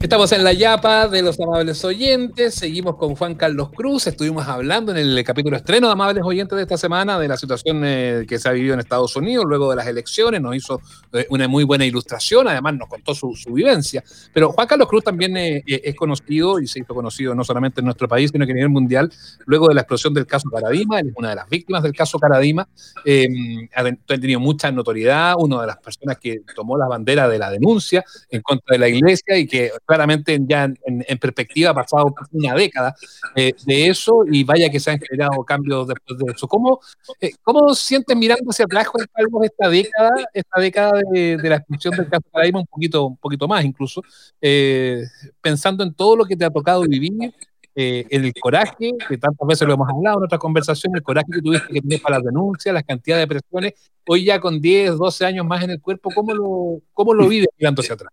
Estamos en la Yapa de los amables oyentes, seguimos con Juan Carlos Cruz, estuvimos hablando en el capítulo estreno de amables oyentes de esta semana de la situación eh, que se ha vivido en Estados Unidos luego de las elecciones, nos hizo eh, una muy buena ilustración, además nos contó su, vivencia, pero Juan Carlos Cruz también eh, es conocido y se hizo conocido no solamente en nuestro país, sino que a nivel mundial, luego de la explosión del caso Caradima, él es una de las víctimas del caso Caradima, ha tenido mucha notoriedad, una de las personas que tomó la bandera de la denuncia en contra de la iglesia y que claramente ya en, perspectiva ha pasado una década eh, de eso y vaya que se han generado cambios después de eso. ¿Cómo, eh, cómo sientes mirando hacia atrás, Juan esta década, esta década de, la expulsión del caso Paradigma, un poquito, un poquito más incluso, eh, pensando en todo lo que te ha tocado vivir, el coraje, que tantas veces lo hemos hablado en otras conversaciones, el coraje que tuviste que tener para las denuncias, las cantidades de presiones, hoy ya con 10, 12 años más en el cuerpo, ¿cómo lo, cómo lo vives mirando hacia atrás?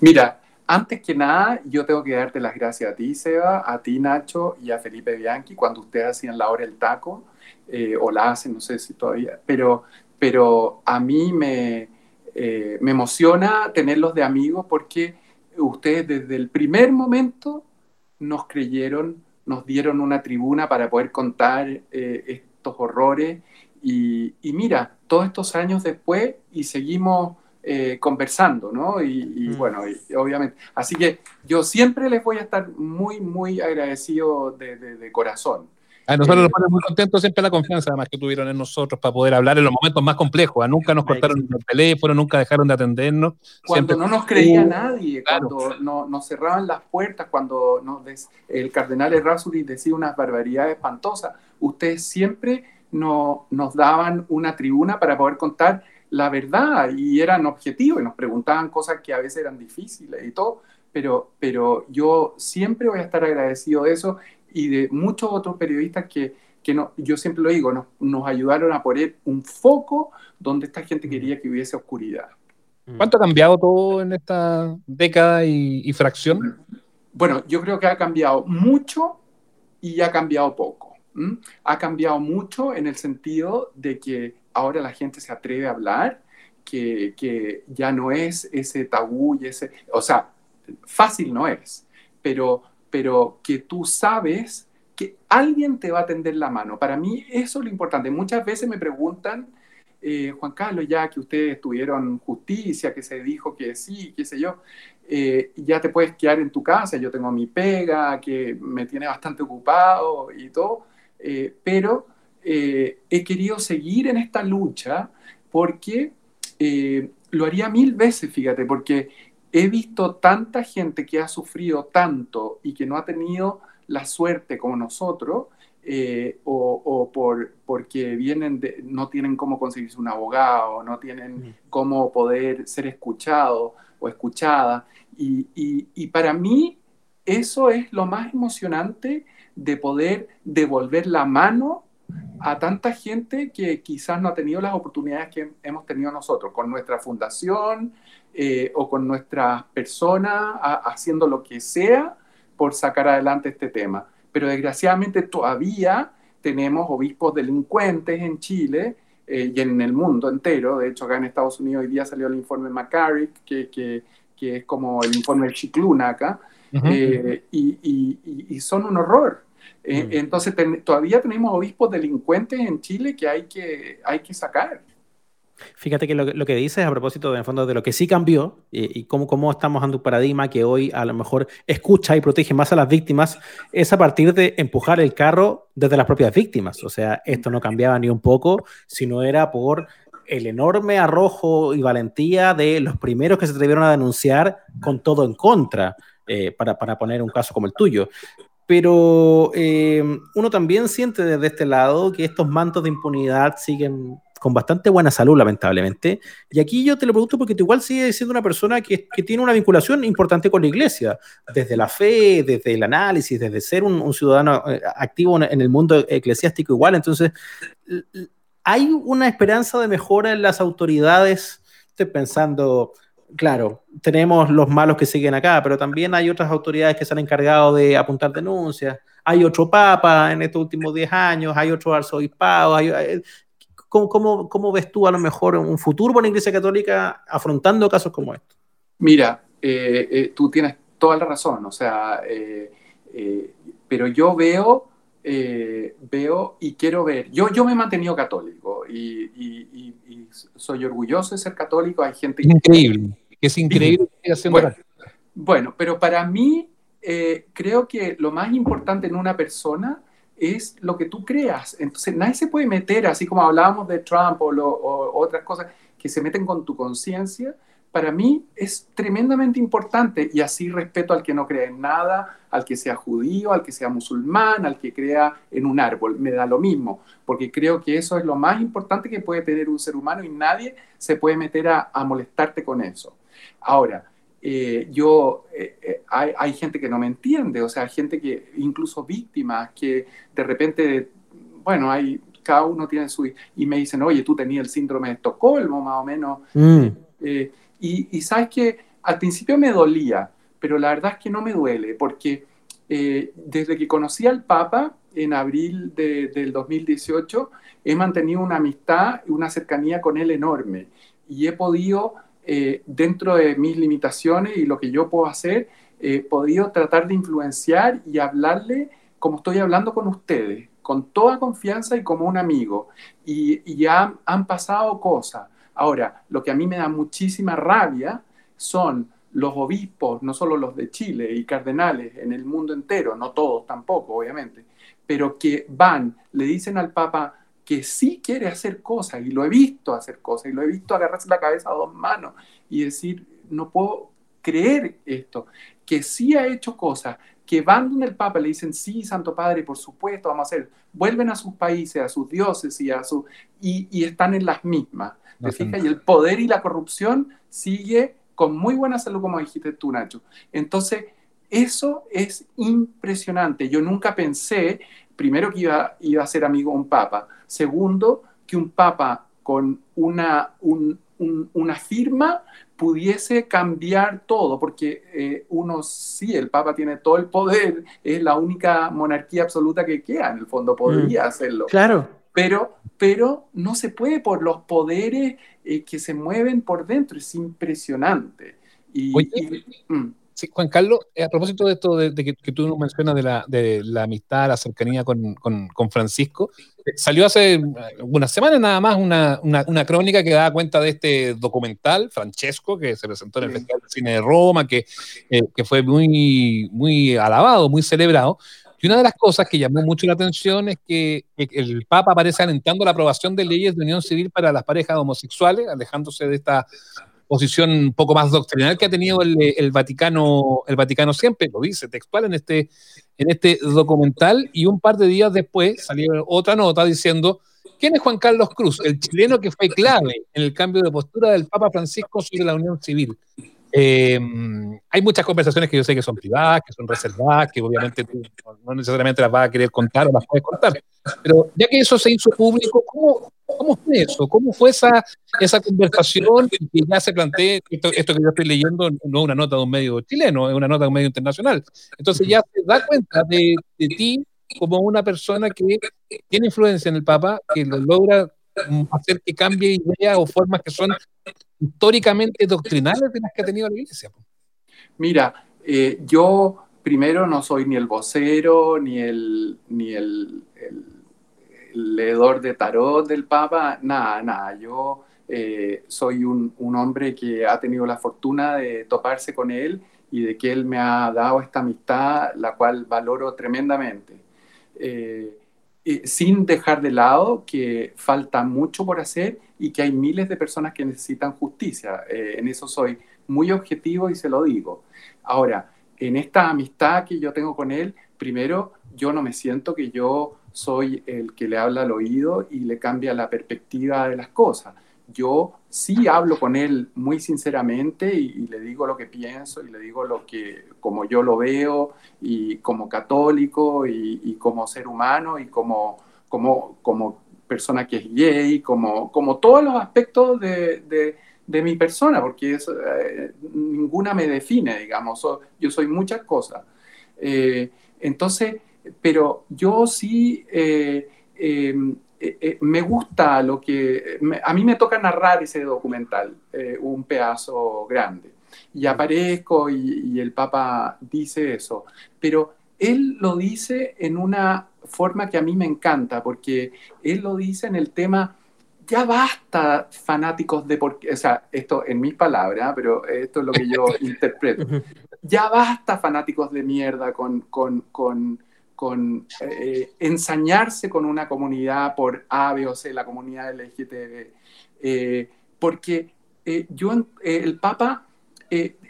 Mira, antes que nada, yo tengo que darte las gracias a ti, Seba, a ti, Nacho, y a Felipe Bianchi, cuando ustedes hacían la hora del taco, eh, o la hacen, no sé si todavía, pero, pero a mí me, eh, me emociona tenerlos de amigos porque ustedes desde el primer momento nos creyeron, nos dieron una tribuna para poder contar eh, estos horrores. Y, y mira, todos estos años después y seguimos eh, conversando, ¿no? Y, mm. bueno, obviamente. Así que yo siempre les voy a estar muy, muy agradecido de, corazón. A nosotros nos eh, pone muy contentos siempre la confianza además que tuvieron en nosotros para poder hablar en los momentos más complejos. ¿ah? Nunca nos cortaron el teléfono, nunca dejaron de atendernos. Cuando no nos creía nadie, cuando no, nos cerraban las puertas, cuando el cardenal Errázuri decía unas barbaridades espantosas, ustedes siempre no, nos daban una tribuna para poder contar la verdad y eran objetivos y nos preguntaban cosas que a veces eran difíciles y todo, pero, pero yo siempre voy a estar agradecido de eso y de muchos otros periodistas que, que no, yo siempre lo digo, nos, nos ayudaron a poner un foco donde esta gente quería que hubiese oscuridad. Mm. ¿Cuánto ha cambiado todo en esta década y, fracción? Bueno, yo creo que ha cambiado mucho y ha cambiado poco. Ha cambiado mucho en el sentido de que ahora la gente se atreve a hablar, que, que ya no es ese tabú y ese, o sea, fácil no es, pero, pero que tú sabes que alguien te va a tender la mano. Para mí eso es lo importante. Muchas veces me preguntan, eh, Juan Carlos, ya que ustedes tuvieron justicia, que se dijo que sí, qué sé yo, eh, ya te puedes quedar en tu casa, yo tengo mi pega, que me tiene bastante ocupado y todo, eh, pero eh, he querido seguir en esta lucha porque eh, lo haría mil veces, fíjate, porque he visto tanta gente que ha sufrido tanto y que no ha tenido la suerte como nosotros, eh, o, por, porque vienen no tienen cómo conseguirse un abogado, no tienen mm. cómo poder ser escuchado o escuchada. Y, y, para mí eso es lo más emocionante de poder devolver la mano a tanta gente que quizás no ha tenido las oportunidades que hemos tenido nosotros, con nuestra fundación eh, o con nuestras personas haciendo lo que sea por sacar adelante este tema. Pero desgraciadamente todavía tenemos obispos delincuentes en Chile eh, y en el mundo entero. De hecho, acá en Estados Unidos hoy día salió el informe McCarrick, que, que, que es como el informe del Chicluna acá, eh, y, y son un horror. Eh, mm. Entonces, todavía tenemos obispos delincuentes en Chile que hay que, hay que sacar. Fíjate que lo, que dices a propósito, de, fondo, de lo que sí cambió y, cómo, cómo, estamos dando un paradigma que hoy a lo mejor escucha y protege más a las víctimas, es a partir de empujar el carro desde las propias víctimas. O sea, esto no cambiaba ni un poco, sino era por el enorme arrojo y valentía de los primeros que se atrevieron a denunciar con todo en contra. Eh, para, para, poner un caso como el tuyo pero eh, uno también siente desde este lado que estos mantos de impunidad siguen con bastante buena salud, lamentablemente. Y aquí yo te lo pregunto porque tú igual sigues siendo una persona que, que, tiene una vinculación importante con la iglesia, desde la fe, desde el análisis, desde ser un, ciudadano eh, activo en el mundo eclesiástico igual. Entonces, ¿hay una esperanza de mejora en las autoridades? Estoy pensando claro, tenemos los malos que siguen acá, pero también hay otras autoridades que se han encargado de apuntar denuncias. Hay otro papa en estos últimos 10 años, hay otro arzobispado. ¿cómo, ves tú a lo mejor un futuro con la Iglesia Católica afrontando casos como estos? Mira, eh, eh, tú tienes toda la razón, o sea, pero yo veo, veo y quiero ver, yo, yo me he mantenido católico y, soy orgulloso de ser católico, hay gente... Increíble, que es increíble. Bueno, bueno, pero para mí creo que lo más importante en una persona es lo que tú creas. Entonces, nadie se puede meter, así como hablábamos de Trump o, otras cosas que se meten con tu conciencia. Para mí es tremendamente importante y así respeto al que no cree en nada, al que sea judío, al que sea musulmán, al que crea en un árbol. Me da lo mismo, porque creo que eso es lo más importante que puede tener un ser humano y nadie se puede meter a, a molestarte con eso. Ahora, eh, yo, eh, eh, hay, hay, gente que no me entiende, o sea, gente que, incluso víctimas, que de repente, bueno, hay, cada uno tiene su, y me dicen, oye, tú tenías el síndrome de Estocolmo, más o menos. Mm. Y, y, sabes que al principio me dolía, pero la verdad es que no me duele, porque desde que conocí al Papa en abril de, del 2018, he mantenido una amistad y una cercanía con él enorme, y he podido eh, dentro de mis limitaciones y lo que yo puedo hacer, he podido tratar de influenciar y hablarle como estoy hablando con ustedes, con toda confianza y como un amigo. Y, ya han, pasado cosas. Ahora, lo que a mí me da muchísima rabia son los obispos, no solo los de Chile y cardenales en el mundo entero, no todos tampoco, obviamente, pero que van, le dicen al Papa, que sí quiere hacer cosas, y lo he visto hacer cosas, y lo he visto agarrarse la cabeza a dos manos y decir, no puedo creer esto, que sí ha hecho cosas, que van donde el Papa le dicen, sí, Santo Padre, por supuesto, vamos a hacer, vuelven a sus países, a sus dioses y, a su, y, están en las mismas. ¿Te fijas? Y el poder y la corrupción sigue con muy buena salud, como dijiste tú, Nacho. Entonces, eso es impresionante. Yo nunca pensé primero que iba, iba a ser amigo de un papa, segundo que un papa con una, una firma pudiese cambiar todo, porque eh, uno sí, el Papa tiene todo el poder, es la única monarquía absoluta que queda, en el fondo podría mm. hacerlo. Claro. Pero, pero no se puede por los poderes eh, que se mueven por dentro, es impresionante. Y, mm. Sí, Juan Carlos, eh, a propósito de esto de, que, tú nos mencionas de la, de la, amistad, la cercanía con, con, Francisco, eh, salió hace unas semanas nada más una, una, crónica que daba cuenta de este documental, Francesco, que se presentó en el Festival de Cine de Roma, que, eh, que fue muy, muy alabado, muy celebrado. Y una de las cosas que llamó mucho la atención es que, que el Papa aparece alentando la aprobación de leyes de unión civil para las parejas homosexuales, alejándose de esta posición un poco más doctrinal que ha tenido el, Vaticano, el Vaticano siempre, lo dice textual en este, en este documental, y un par de días después salió otra nota diciendo, ¿quién es Juan Carlos Cruz? El chileno que fue clave en el cambio de postura del Papa Francisco sobre la unión civil. Eh, hay muchas conversaciones que yo sé que son privadas, que son reservadas, que obviamente tú no necesariamente las vas a querer contar o las puedes contar. Pero ya que eso se hizo público, ¿cómo, cómo fue eso? ¿Cómo fue esa, esa conversación que ya se plantea? Esto, esto que yo estoy leyendo no es una nota de un medio chileno, es una nota de un medio internacional. Entonces ya se da cuenta de, de ti como una persona que tiene influencia en el Papa, que lo logra hacer que cambie ideas o formas que son históricamente doctrinales de las que ha tenido la Iglesia. Mira, eh, yo primero no soy ni el vocero, ni el, ni el, leedor de tarot del Papa, nada, nada. Yo eh, soy un, hombre que ha tenido la fortuna de toparse con él y de que él me ha dado esta amistad, la cual valoro tremendamente. Eh, sin dejar de lado que falta mucho por hacer y que hay miles de personas que necesitan justicia. Eh, en eso soy muy objetivo y se lo digo. Ahora, en esta amistad que yo tengo con él, primero, yo no me siento que yo soy el que le habla al oído y le cambia la perspectiva de las cosas yo sí hablo con él muy sinceramente y, le digo lo que pienso y le digo lo que, como yo lo veo y como católico y, como ser humano y como, como, como persona que es gay, como, como todos los aspectos de, de, mi persona, porque eh, ninguna me define, digamos, yo soy muchas cosas. Eh, entonces, pero yo sí... Eh, em, eh, eh, me gusta lo que... a mí me toca narrar ese documental, un pedazo grande. Y aparezco y, el Papa dice eso. Pero él lo dice en una forma que a mí me encanta, porque él lo dice en el tema, ya basta fanáticos de, porque, o sea, esto en mis palabras, pero esto es lo que yo interpreto, ya basta fanáticos de mierda con, con, con, con eh, ensañarse con una comunidad por A, B o C, la comunidad LGTB. Eh, porque eh, yo, eh, el Papa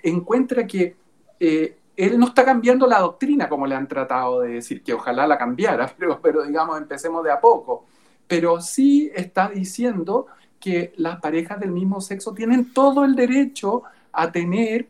encuentra que él no está cambiando la doctrina como le han tratado de decir, que ojalá la cambiara, pero, pero digamos, empecemos de a poco. Pero sí está diciendo que las parejas del mismo sexo tienen todo el derecho a tener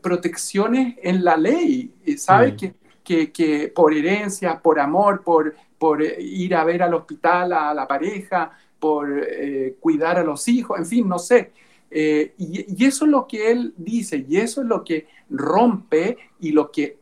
protecciones en la ley, ¿sabes? Mm. Que, que, por herencia, por amor, por, por ir a ver al hospital a la pareja, por eh, cuidar a los hijos, en fin, no sé. Eh, y, eso es lo que él dice, y eso es lo que rompe y lo que,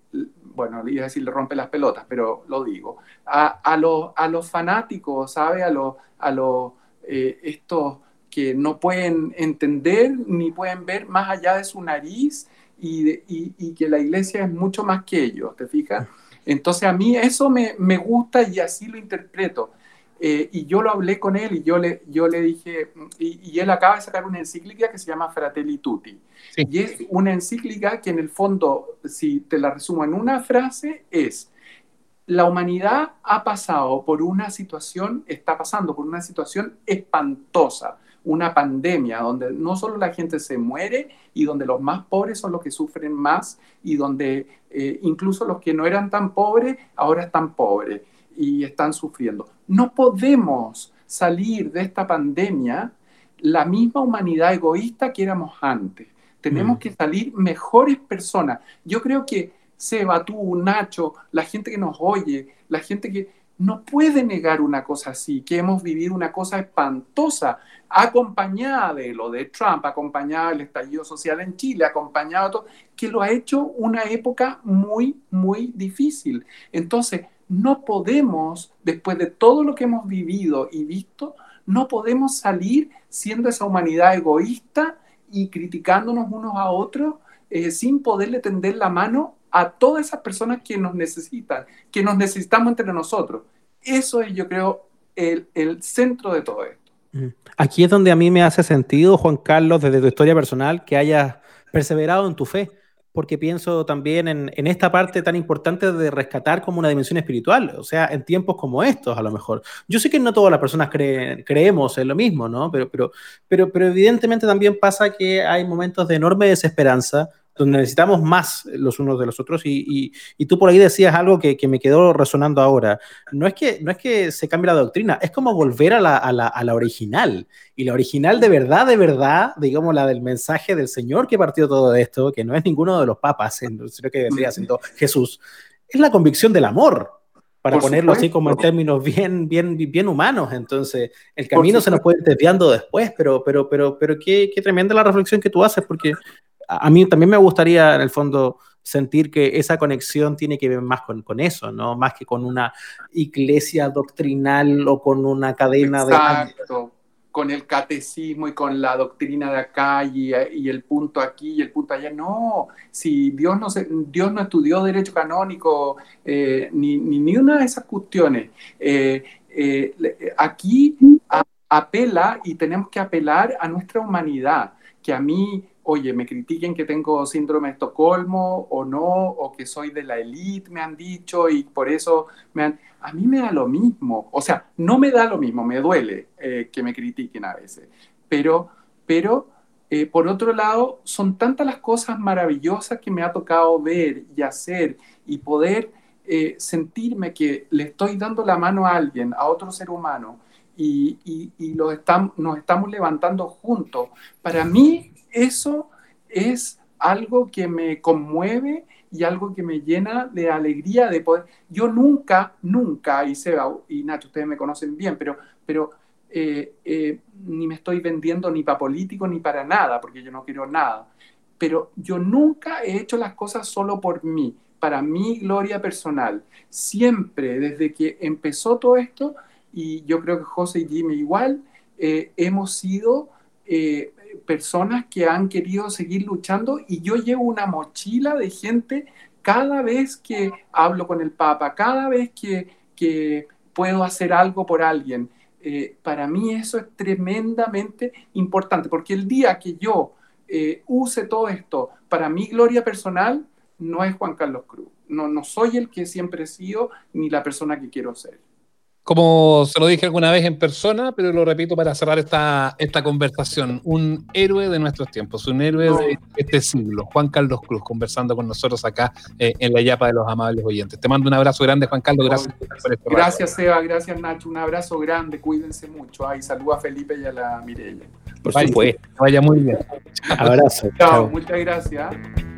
bueno, iba a decir le rompe las pelotas, pero lo digo, a, los, a los fanáticos, ¿sabe? A los, a los eh, estos que no pueden entender ni pueden ver más allá de su nariz y, y, y, que la iglesia es mucho más que ellos, ¿te fijas? Entonces a mí eso me, me gusta y así lo interpreto. Eh, y yo lo hablé con él y yo le, yo le dije, y, él acaba de sacar una encíclica que se llama Fratelli Tutti. Y es una encíclica que en el fondo, si te la resumo en una frase, es, la humanidad ha pasado por una situación, está pasando por una situación espantosa, una pandemia donde no solo la gente se muere y donde los más pobres son los que sufren más y donde eh, incluso los que no eran tan pobres ahora están pobres y están sufriendo. No podemos salir de esta pandemia la misma humanidad egoísta que éramos antes. Tenemos mm. que salir mejores personas. Yo creo que Seba, tú, Nacho, la gente que nos oye, la gente que no puede negar una cosa así, que hemos vivido una cosa espantosa, acompañada de lo de Trump, acompañada del estallido social en Chile, acompañado de todo, que lo ha hecho una época muy, muy difícil. Entonces, no podemos, después de todo lo que hemos vivido y visto, no podemos salir siendo esa humanidad egoísta y criticándonos unos a otros eh, sin poderle tender la mano a todas esas personas que nos necesitan, que nos necesitamos entre nosotros. Eso es, yo creo, el, centro de todo esto. Mm. Aquí es donde a mí me hace sentido, Juan Carlos, desde tu historia personal, que hayas perseverado en tu fe porque pienso también en, esta parte tan importante de rescatar como una dimensión espiritual, o sea, en tiempos como estos a lo mejor. Yo sé que no todas las personas creemos en lo mismo, ¿no? Pero, pero, pero evidentemente también pasa que hay momentos de enorme desesperanza, donde necesitamos más los unos de los otros. Y, tú por ahí decías algo que, me quedó resonando ahora. No es, que, no es que se cambie la doctrina, es como volver a la, a, la, a la, original. Y la original de verdad, de verdad, digamos la del mensaje del Señor que partió todo esto, que no es ninguno de los papas, sino que vendría siendo Jesús, es la convicción del amor. Para ponerlo así como en términos bien, bien, bien humanos. Entonces, el camino se nos puede ir desviando después, pero, pero, pero, pero qué, qué tremenda la reflexión que tú haces, porque a mí también me gustaría, en el fondo, sentir que esa conexión tiene que ver más con, con, eso, ¿no? Más que con una iglesia doctrinal o con una cadena Exacto. con el catecismo y con la doctrina de acá y, y, el punto aquí y el punto allá. No, si Dios no, se, Dios no estudió derecho canónico eh, ni, ni, una de esas cuestiones. Eh, eh, aquí apela y tenemos que apelar a nuestra humanidad, que a mí oye, me critiquen que tengo síndrome de Estocolmo o no, o que soy de la élite, me han dicho, y por eso me han... A mí me da lo mismo, o sea, no me da lo mismo, me duele eh, que me critiquen a veces, pero, pero eh, por otro lado, son tantas las cosas maravillosas que me ha tocado ver y hacer y poder eh, sentirme que le estoy dando la mano a alguien, a otro ser humano, y, y, y nos estamos levantando juntos. Para mí eso es algo que me conmueve y algo que me llena de alegría de poder. Yo nunca, nunca, y Seba y Nacho, ustedes me conocen bien, pero, pero eh, eh, ni me estoy vendiendo ni para político ni para nada, porque yo no quiero nada. Pero yo nunca he hecho las cosas solo por mí, para mi gloria personal. Siempre, desde que empezó todo esto, y yo creo que José y Jimmy igual, eh, hemos sido personas que han querido seguir luchando y yo llevo una mochila de gente cada vez que hablo con el Papa, cada vez que, que puedo hacer algo por alguien. Eh, para mí eso es tremendamente importante, porque el día que yo eh, use todo esto para mi gloria personal, no es Juan Carlos Cruz. No, no soy el que siempre he sido ni la persona que quiero ser como se lo dije alguna vez en persona, pero lo repito para cerrar esta, esta conversación, un héroe de nuestros tiempos, un héroe de este siglo, Juan Carlos Cruz, conversando con nosotros acá eh, en la Yapa de los amables oyentes. Te mando un abrazo grande, Juan Carlos, gracias por este Gracias, Seba, gracias, Nacho, un abrazo grande, cuídense mucho. Ay, saluda a Felipe y a la Mirella. Por supuesto, vaya muy bien. Abrazo. Chao, muchas gracias.